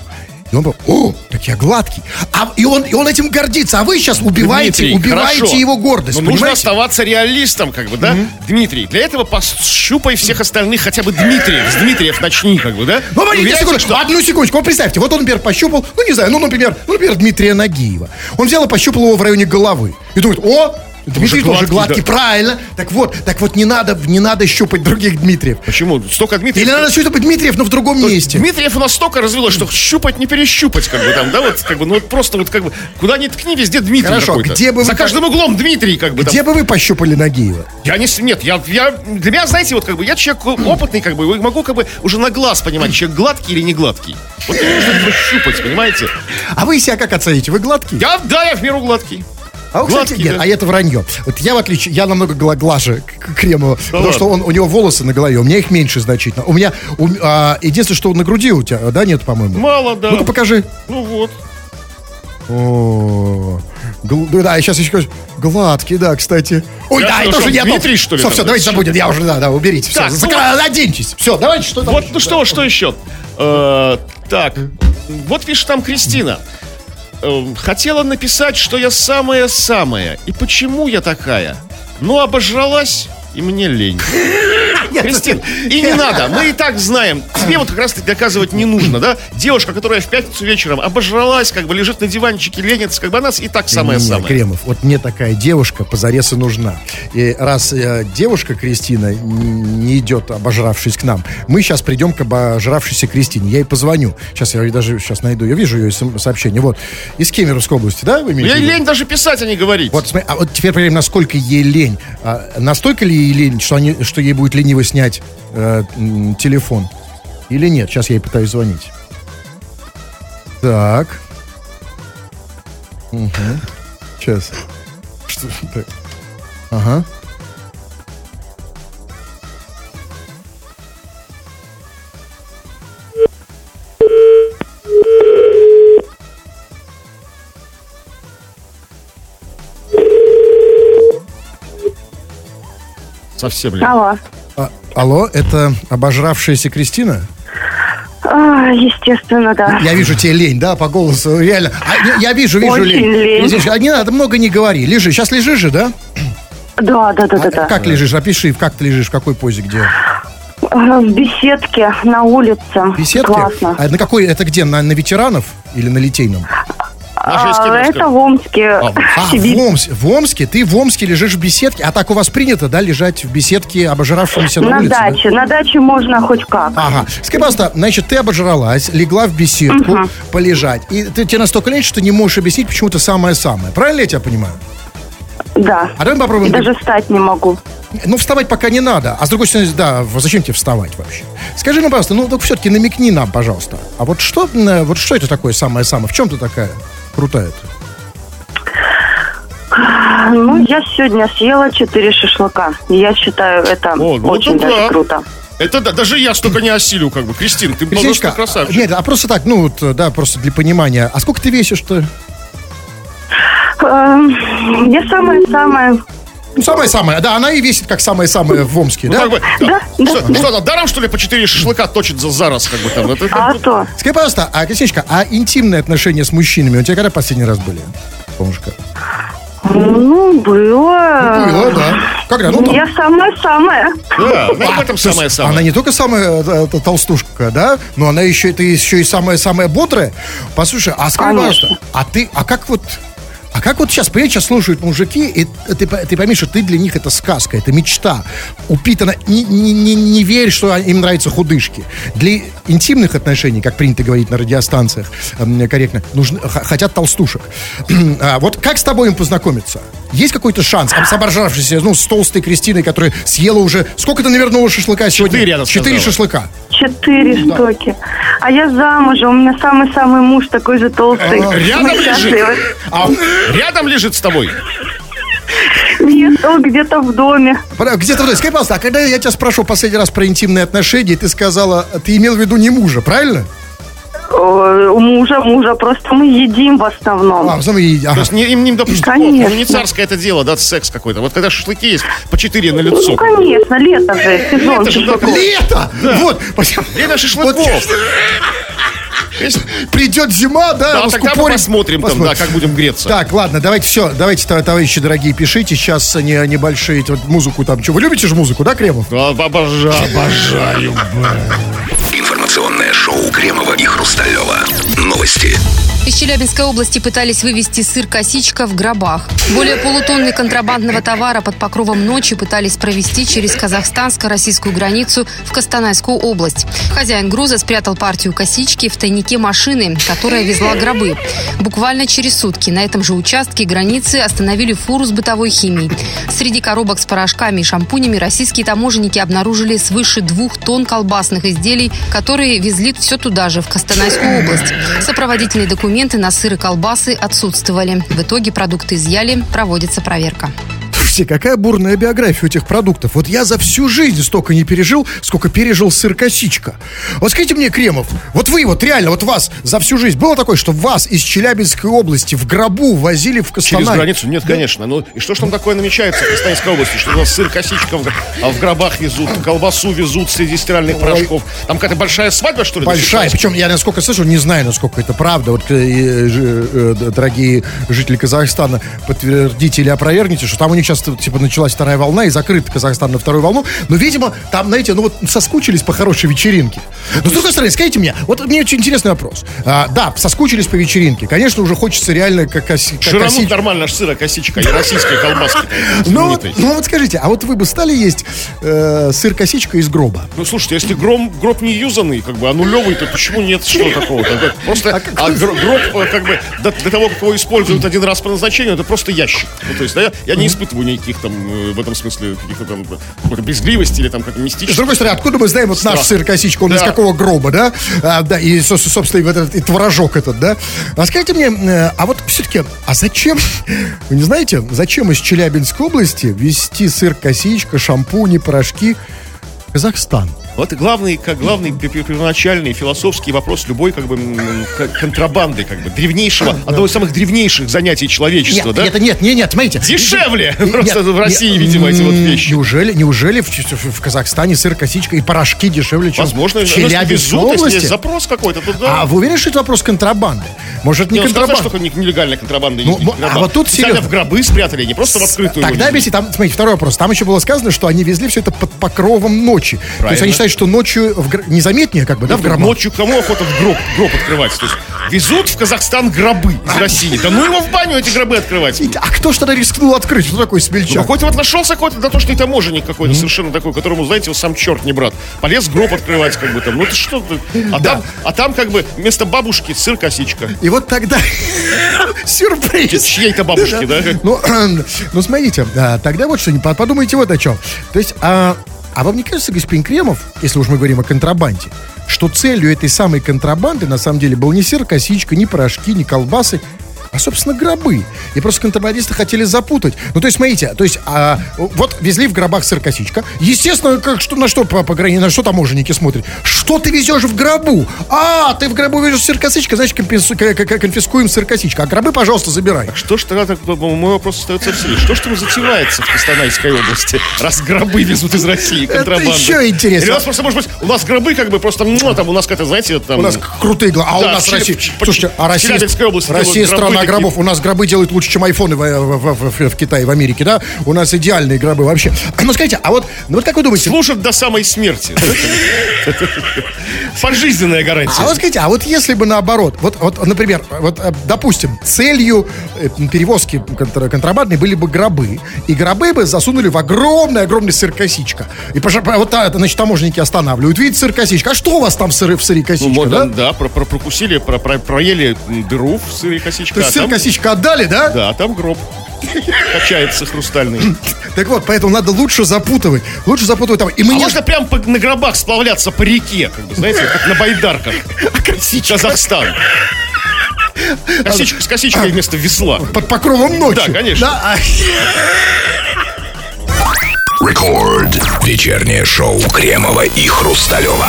И он был, о, так я гладкий. А, и, он, и он этим гордится. А вы сейчас убиваете, Дмитрий, убиваете хорошо. его гордость. Но нужно оставаться реалистом, как бы, да? Дмитрий, для этого пощупай всех остальных, хотя бы Дмитриев. С Дмитриев начни, как бы, да? Ну, подождите Уверяйся, секундочку, одну секундочку. Вот представьте, вот он, например, пощупал, ну, не знаю, ну, например, ну, например, Дмитрия Нагиева. Он взял и пощупал его в районе головы. И думает, о, Дмитрий тоже гладкий, гладкий, да. правильно. Так вот, так вот не надо, не надо щупать других Дмитриев. Почему? Столько Дмитриев. Или надо щупать Дмитриев, но в другом месте. Дмитриев у нас столько развелось, что щупать не перещупать, как бы там, да, вот, как бы, ну вот просто вот как бы, куда ни ткни, везде Дмитрий Хорошо, где бы За вы каждым углом Дмитрий, как бы, там. Где бы вы пощупали Нагиева? Я не, нет, я, я, для меня, знаете, вот как бы, я человек опытный, как бы, могу как бы уже на глаз понимать, человек гладкий или не гладкий. Вот не нужно щупать, понимаете? А вы себя как оцените? Вы гладкий? Я, да, я в меру гладкий. А вы, кстати, Гладкий, нет, да. а это вранье. Вот я в отличие, я намного гла- глаже Кремова, потому ладно. что он, у него волосы на голове, у меня их меньше значительно. У меня, у а, единственное, что на груди у тебя, да, нет, по-моему? Мало, да. Ну-ка покажи. Ну вот. О, гл- ну да, сейчас еще. Гладкий, да, кстати. Ой, Я да, это уже я Дмитрий, что ли, Все, все, давайте забудем, я уже, да, да, уберите. Все, Так, ну оденьтесь. Все, давайте, что там? Вот, ну что, что еще? Э, так, вот видишь, там Кристина. Э, хотела написать, что я самая-самая. И почему я такая? Ну, обожралась, и мне лень. Кристин, и не надо, мы и так знаем. Тебе вот как раз доказывать не нужно, да? Девушка, которая в пятницу вечером обожралась, как бы лежит на диванчике, ленится, как бы она и так самая-самая. Кремов, вот мне такая девушка позарез и нужна. И раз э, девушка Кристина не идет, обожравшись к нам, мы сейчас придем к обожравшейся Кристине. Я ей позвоню. Сейчас я даже сейчас найду. Я вижу ее сообщение. Вот. Из Кемеровской области, да, вы виду? лень даже писать, а не говорить. Вот, а вот теперь проверим, насколько ей лень. А, настолько ли ей лень, что, они, что ей будет лениво снять э, телефон? Или нет? Сейчас я ей пытаюсь звонить. Так. Угу. Сейчас. Что? Так. Ага. Совсем лень. Алло. Алло, это обожравшаяся Кристина? А, естественно, да. Я вижу тебе лень, да, по голосу, реально. А, я, я вижу, вижу Очень лень. Кристина, а не надо, много не говори. Лежи. Сейчас лежишь же, да? Да, да, да, да, А да. Как лежишь? Опиши, как ты лежишь, в какой позе, где? А, В беседке на улице. Беседке? Классно. А на какой, это где, на, на ветеранов или на литейном? Маша из А, это в Омске. А, А, <laughs> в Омске, в Омске, ты в Омске лежишь в беседке, а так у вас принято, да, лежать в беседке, обожравшемся на, На улице? да? даче. На даче можно хоть как. Ага. Скажи, пожалуйста, значит, ты обожралась, легла в беседку полежать, и ты, тебе настолько лень, что ты не можешь объяснить почему-то самое-самое. Правильно я тебя понимаю? Да. А давай попробуем... И даже встать не могу. Ну, вставать пока не надо. А с другой стороны, да, зачем тебе вставать вообще? Скажи нам, пожалуйста, ну, только все-таки намекни нам, пожалуйста. А вот что, м, вот что это такое самое-самое? В чем ты такая крутая Ну, я сегодня съела 4 шашлыка. И Я считаю, это О, ну очень это даже да. круто. Это да, даже я столько не осилю, как бы. Кристин, ты просто красавчик. Нет, а просто так, ну, вот, да, просто для понимания. А сколько ты весишь-то? Эм, Я самая-самая... Ну, самое-самое. Да, она и весит как самое-самое в Омске, Ну, да? как бы, Да, да, что, да. что она, даром, что ли, по 4 шашлыка точит за, за раз, как бы там? Это, А то. Скажи, пожалуйста, а, Кристиночка, а интимные отношения с мужчинами у тебя когда последний раз были? Помнишь, как? Ну, было. Было, да. Когда? Ну, там- Я самая-самая. да, ну, в этом самое-самое. Она не только самая э, э, толстушка, да, но она еще, это еще и самая-самая бодрая. Послушай, а скажи, пожалуйста, а ты, а как вот, а как вот сейчас, понимаешь, сейчас слушают мужики, и ты, ты пойми, что ты для них это сказка, это мечта. Упитана, не, не, не, не верь, что им нравятся худышки. Для интимных отношений, как принято говорить на радиостанциях, корректно, нужны, хотят толстушек. <clears throat> А вот как с тобой им познакомиться? Есть какой-то шанс? С оборжавшейся, ну, с толстой Кристиной, которая съела уже... Сколько ты навернула шашлыка сегодня? Четыре, она Четыре шашлыка. Четыре штуки. А я замужем. У меня самый-самый муж такой же толстый. Рядом Мы лежит? А он рядом лежит с тобой? Нет, он где-то в доме. Где-то вот, скажи, пожалуйста, а когда я тебя спрошу последний раз про интимные отношения, ты сказала, ты имел в виду не мужа, правильно? Э, У мужа, мужа. Просто мы едим в основном. А, потом и- ага. То есть не, им не, допустим, Конечно. ну, не царское это дело, да, секс какой-то. Вот когда шашлыки есть, по 4 на лицо. Ну, конечно, лето же, сезон Лето же шашлыков. Лето! Вот! Время шашлыков. Вот Есть- придет зима, да, Да, тогда мы раскупорим. посмотрим, там, да, как будем греться. Так, ладно, давайте все, давайте, тов- товарищи дорогие, пишите сейчас не, небольшие вот, музыку там. Что, вы любите же музыку, да, Кремов? А, Обожаю, обожаю. Кремова и Хрусталева. Новости. Из Челябинской области пытались вывести сыр косичка в гробах. Более полутонны контрабандного товара под покровом ночи пытались провести через казахстанско-российскую границу в Костанайскую область. Хозяин груза спрятал партию косички в тайнике машины, которая везла гробы. Буквально через сутки на этом же участке границы остановили фуру с бытовой химией. Среди коробок с порошками и шампунями российские таможенники обнаружили свыше двух тонн колбасных изделий, которые везли все туда же, в Костанайскую область. Сопроводительные документы на сыр и колбасы отсутствовали. В итоге продукты изъяли, проводится проверка. Слушайте, какая бурная биография у этих продуктов. Вот я за всю жизнь столько не пережил, сколько пережил сыр косичка. Вот скажите мне, Кремов, вот вы, вот реально, вот вас за всю жизнь было такое, что вас из Челябинской области в гробу возили в Костанай? Через границу? Нет, конечно. Ну и что ж там такое намечается в Костанайской области? Что у нас сыр косичка в, а в гробах везут, колбасу везут среди стиральных порошков. Там какая-то большая свадьба, что ли? Большая. Причем я насколько слышу, не знаю, насколько это правда. Вот, э, э, э, дорогие жители Казахстана, подтвердите или опровергните, что там у них сейчас типа началась вторая волна и закрыт Казахстан на вторую волну. Но, видимо, там, знаете, ну вот соскучились по хорошей вечеринке. Но с другой стороны, скажите мне, вот мне очень интересный вопрос. А, да, соскучились по вечеринке. Конечно, уже хочется реально как, оси- как нормально, аж сыра косичка и российская колбаска. <laughs> Ну, вот- ну вот скажите, а вот вы бы стали есть э, сыр-косичка из гроба? Ну, слушайте, если гром, гроб не юзанный, как бы, а нулевый, то почему нет что <laughs> такого? Так, Просто а гро- гроб, э, как бы, до, до того, как его используют один раз по назначению, это просто ящик. Ну, то есть, да, я, я не испытываю никаких там, э, в этом смысле, каких-то там, брезгливости или там как-то С мистических. другой стороны, откуда мы знаем вот наш Страх. сыр-косичка, он Да. из какого гроба, да? А, да, и, со- собственно, и, вот этот, и творожок этот, да? А скажите мне, э, а вот все-таки, а зачем, <laughs> вы не знаете, зачем из Челябинской области везти сыр-косичка, шампуни, порошки в Казахстан? Вот главный, как главный пе- пе- первоначальный философский вопрос любой как бы контрабанды, как бы древнейшего, одного из самых древнейших занятий человечества, Нет, да? нет, нет, нет, нет, смотрите. Дешевле! Нет, <laughs> Просто нет, в России, нет, видимо, эти вот вещи. Неужели, неужели в, в- Казахстане сыр-косичка и порошки дешевле, чем Возможно, в Челябинской области? есть запрос какой-то, то да. А вы уверены, что это вопрос контрабанды? Может, это не Не, сказал, контрабанда? что это не- нелегальная контрабанда. Ну, не- мо- а контрабанда. вот тут серьезно. в гробы спрятали, не просто в открытую. Тогда объясни, там, смотрите, второй вопрос. Там еще было сказано, что они везли все это под покровом ночи. То есть они Считать, что ночью в гр- незаметнее, как бы, да, в гробах? Ночью кому охота в гроб, гроб открывать? То есть везут в Казахстан гробы из России. Да ну его в баню эти гробы открывать. А кто ж тогда рискнул открыть? Кто такой Ну, смельчак? какой-то вот нашелся какой-то дотошный таможенник какой-то совершенно такой, которому, знаете, его сам черт не брат. Полез гроб открывать, как бы там. Ну ты что? ты? А, там, а там как бы вместо бабушки сыр-косичка. И вот тогда <laughs> сюрприз. Чьей-то бабушки, да? Ну, <clears throat> ну, смотрите, тогда вот что, подумайте вот о чем. То есть, а, а вам не кажется, господин Кремов, если уж мы говорим о контрабанде, что целью этой самой контрабанды на самом деле был не сыр, косичка, не порошки, не колбасы, а, собственно, гробы. И просто контрабандисты хотели запутать. Ну, то есть, смотрите, то есть, а, вот везли в гробах сыр косичка. Естественно, как, что, на что по, по грани- на что таможенники смотрят? Что ты везешь в гробу? А, ты в гробу везешь сыр косичка, значит, компенсу- конфискуем сыр косичка. А гробы, пожалуйста, забирай. Что ж тогда, так, мой вопрос остается в силе. Что ж там затевается в Костанайской области, раз гробы везут из России, Это контрабанда? еще интересно. Или у нас просто, может быть, у нас гробы как бы просто, ну, там у нас какая-то, знаете, там... У нас крутые глаза. А у Да, нас в Челяб- Россия. Слушайте, а Россия, Россия страна такие. гробов. У нас гробы делают лучше, чем айфоны в, в- в- в- в Китае, в Америке, да? У нас идеальные гробы вообще. Ну, скажите, а вот, ну, вот как вы думаете, Служат до самой смерти. Пожизненная гарантия. А вот скажите, а вот если бы наоборот, вот, вот например, вот, э, допустим, целью э, перевозки контра- контрабандной были бы гробы, и гробы бы засунули в огромный-огромный сыр-косичка. И, пожа- вот, а, значит, таможенники останавливают, видите, сыр-косичка, а что у вас там сыры в сыре Ну, косичка, вот, да? да, про- про- прокусили, про- про- проели дыру в сыре косичка. То есть а там- сыр-косичка отдали, да? Да, а там гроб. Качается хрустальный. Так вот, поэтому надо лучше запутывать. Лучше запутывать там. И А мне... можно прям по- на гробах сплавляться по реке, как бы, знаете, как на байдарках. <laughs> Казахстан. <laughs> Косичка с косичкой вместо весла. Под покровом ночи. Да, конечно. Да, а- <laughs> Рекорд. Вечернее шоу Кремова и Хрусталева.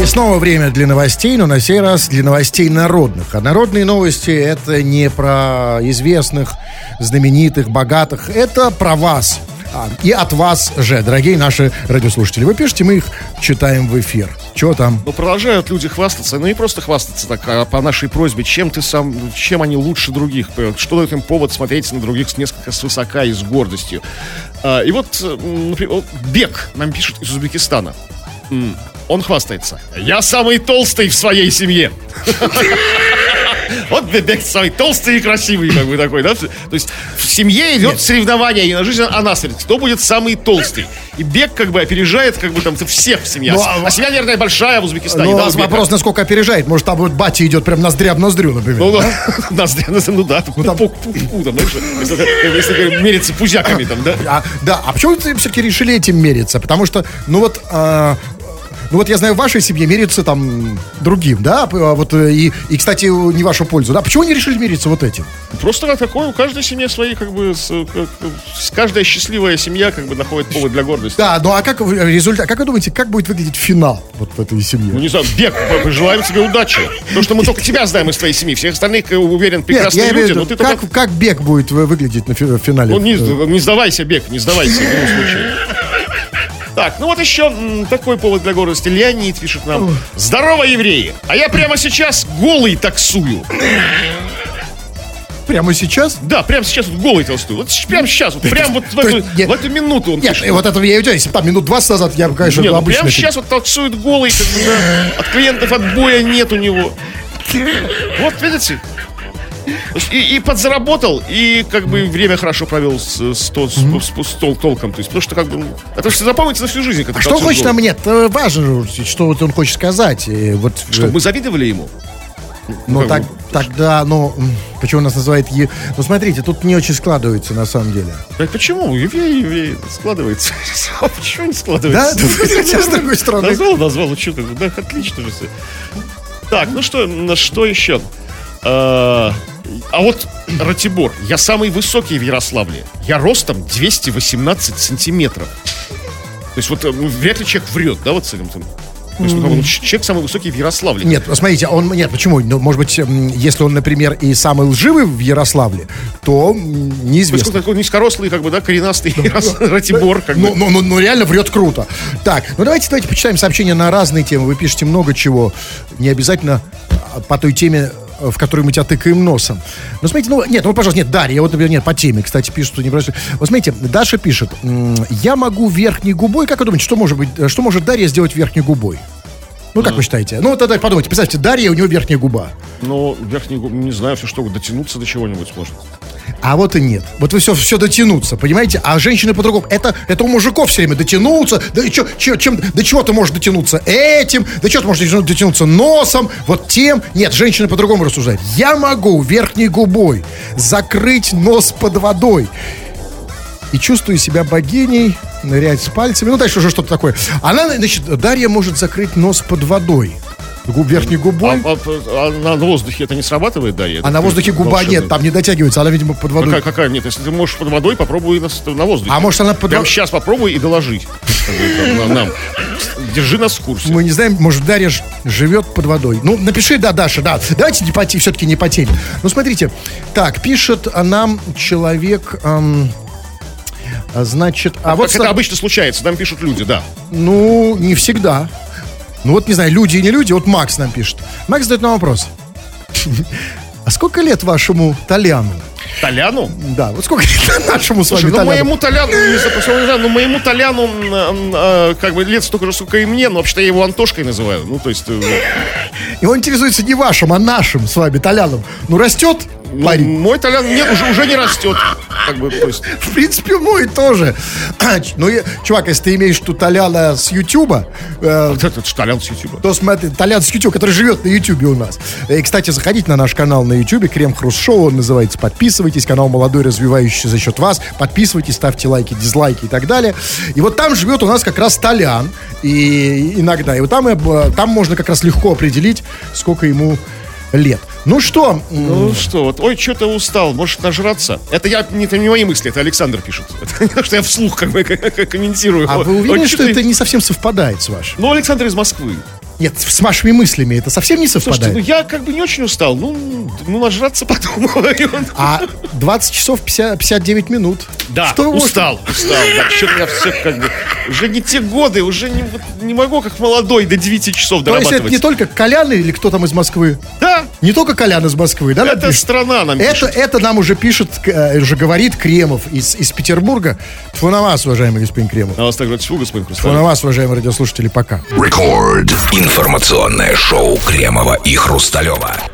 И снова время для новостей, но на сей раз для новостей народных. А народные новости это не про известных, знаменитых, богатых. Это про вас. А, и от вас же, дорогие наши радиослушатели. Вы пишете, мы их читаем в эфир. Чего там? Ну, продолжают люди хвастаться, ну не просто хвастаться так, а по нашей просьбе, чем ты сам, чем они лучше других, что дает им повод смотреть на других с несколько свысока и с гордостью. А, и вот, например, Бек нам пишет из Узбекистана. Он хвастается. Я самый толстый в своей семье. <laughs> Вот Бек самый толстый и красивый, как бы такой, да? То есть в семье идет соревнование, и на жизнь она смотрит, кто будет самый толстый. И Бек как бы опережает, как бы там всех в семье. Ну, А, а- а семья, наверное, большая в Узбекистане, Ну, да, вопрос, насколько опережает. Может, там вот батя идет прям ноздря в ноздрю, например. Ну, да? <laughs> ноздря, ну, да, Ну, там- пук, пук, пук, там, если, мериться пузяками там, да? А, да, а почему вы все-таки решили этим мериться? Потому что, ну вот, а, ну вот я знаю, в вашей семье меряются там другим, да, а вот э, и, и, кстати, не вашу пользу, да? Почему не решили мериться вот этим? Просто как такое, у каждой семьи свои, как бы, с, как- с- каждая счастливая семья, как бы, находит повод для гордости. Да, ну а как результат, как вы думаете, как будет выглядеть финал вот в этой семье? Ну, не знаю, Бег, желаем тебе удачи. Потому что мы только тебя знаем из твоей семьи. Всех остальных, э, уверен, прекрасные я имею в люди, виду, но ты как, только... как бег будет вы- выглядеть на финале? Ну, не, не сдавайся, Бег, не сдавайся, в любом случае. Так, ну вот еще м, такой повод для гордости. Леонид пишет нам. Здорово, евреи! А я прямо сейчас голый таксую. Прямо сейчас? Да, прямо сейчас вот голый толстую. Вот щ- прямо сейчас, вот прямо вот в эту, нет. в эту минуту он Нет, пишет. и вот это я и если бы там минут 20 назад, я бы, конечно, Не, ну обычно... прямо сейчас вот толксует голый, как бы, да, от клиентов отбоя нет у него. Вот, видите? И, и подзаработал, и как бы время хорошо провел с, с, то- с- с- с тол- толком. То есть, потому что как бы, ну, это же запомнится на всю жизнь. А что хочет нам, нет, э, важно, что вот он хочет сказать. И вот, э, Чтобы мы завидовали ему. Ну, как так, бы, тогда, ну, почему нас называют... Е... Ну, смотрите, тут не очень складывается, на самом деле. Да почему? Евреи, евреи, складывается. <laughs> А Почему не Да? складывается? <laughs> С другой стороны. Назвал, назвал, ну что ты, да, отлично же всё. Так, ну что, на что еще? А а вот Ратибор, я самый высокий в Ярославле. Я ростом 218 сантиметров. То есть вот э, ну, вряд ли человек врет, да, вот с этим. То есть, ну, ну, человек самый высокий в Ярославле. Нет, смотрите, он... Нет, почему? Ну, может быть, м, если он, например, и самый лживый в Ярославле, то м, То неизвестно. такой низкорослый, как бы, да, коренастый Ярос- Ратибор, как Ну, бы. ну, ну, ну, реально врет круто. Так, ну давайте, давайте почитаем сообщения на разные темы. Вы пишете много чего. Не обязательно а, по той теме, в которую мы тебя тыкаем носом. Ну, смотрите, ну, нет, ну, пожалуйста, нет, Дарья, вот, например, нет, по теме, кстати, пишут, что не бросили. Вот смотрите, Даша пишет, я могу верхней губой, как вы думаете, что может быть, что может Дарья сделать верхней губой? Ну, как вы считаете? Ну, тогда подумайте, представьте, Дарья, у него верхняя губа. Ну, верхний, губ- не знаю, все что, дотянуться до чего-нибудь сможет. А вот и нет. Вот вы все, все дотянуться, понимаете? А женщины по-другому. Это, это у мужиков все время дотянуться. Да и чё, чё- чем, до чего ты можешь дотянуться этим? До чего ты можешь дотяну- дотянуться носом? Вот тем. Нет, женщины по-другому рассуждают. Я могу верхней губой закрыть нос под водой. И чувствую себя богиней, нырять с пальцами. Ну, дальше уже что-то такое. Она, значит, Дарья может закрыть нос под водой. Губ, верхней А, губой. а- а на воздухе это не срабатывает, да? А на воздухе губа нет, там не дотягивается. Она, видимо, под водой. Какая, какая? Нет, если ты можешь под водой, попробуй на, на воздухе. А может, она под Прямо сейчас попробуй и доложи. Как бы, там, на- нам. Держи нас в курсе. Мы не знаем, может, Дарья живет под водой. Ну, напиши, да, Даша, да. Давайте не по все-таки не по теме. Ну, смотрите. Так, пишет а, нам человек... а, значит, а вот... как это обычно случается, там пишут люди, да. Ну, не всегда. Ну, вот, не знаю, люди и не люди. Вот Макс нам пишет. Макс задает нам вопрос. <laughs> А сколько лет вашему Толяну? Толяну? Да, вот сколько лет <laughs> нашему с вами Слушай, ну Толяну? моему Толяну, не знаю, знаю, ну моему Толяну, э, как бы лет столько же, сколько и мне, но вообще-то я его Антошкой называю. Ну, то есть, э, <laughs> И он интересуется не вашим, а нашим с вами Толяном. Ну, растет ну, парень? мой Толян нет, уже, уже не растет. Как бы, то есть, В принципе, мой тоже. <clears throat> Ну, я- чувак, если ты имеешь тут Толяна с Ютуба, э, вот этот Толян с Ютуба. то смотри, Толян с Ютуба, который живет на Ютубе у нас. И, кстати, заходите на наш канал на Ютубе, Крем Хруст Шоу, он называется. Подписывайтесь, канал молодой, развивающийся за счет вас. Подписывайтесь, ставьте лайки, дизлайки и так далее. И вот там живет у нас как раз Толян. И иногда. И вот там, э, там можно как раз легко определить, сколько ему лет. Ну что, Ну что, вот, ой, что-то устал, может нажраться? Это я, не, это не мои мысли, это Александр пишет. <laughs> Это что я вслух как бы <laughs> комментирую. а вы уверены, что это не совсем совпадает с вашим? Ну, Александр из Москвы. Нет, с вашими мыслями это совсем не Слушайте, совпадает. ну я как бы не очень устал. Ну, ну нажраться <laughs> он- А 20 часов 50, 59 минут. Да, Что устал, устал. Да, что-то я все как бы... Уже не те годы, уже не, не могу как молодой до 9 часов То есть это дорабатывать. не только Колян или кто там из Москвы? Да, Не только Колян из Москвы, да? это пишет? страна нам это, пишет. это нам уже пишет, э, уже говорит Кремов из, из Петербурга. Тьфу на вас, уважаемый господин Кремов. А вас так говорят, «Фу, господин Тьфу на Хрусталев». вас, уважаемые радиослушатели, пока. Рекорд. Информационное шоу Кремова и Хрусталева.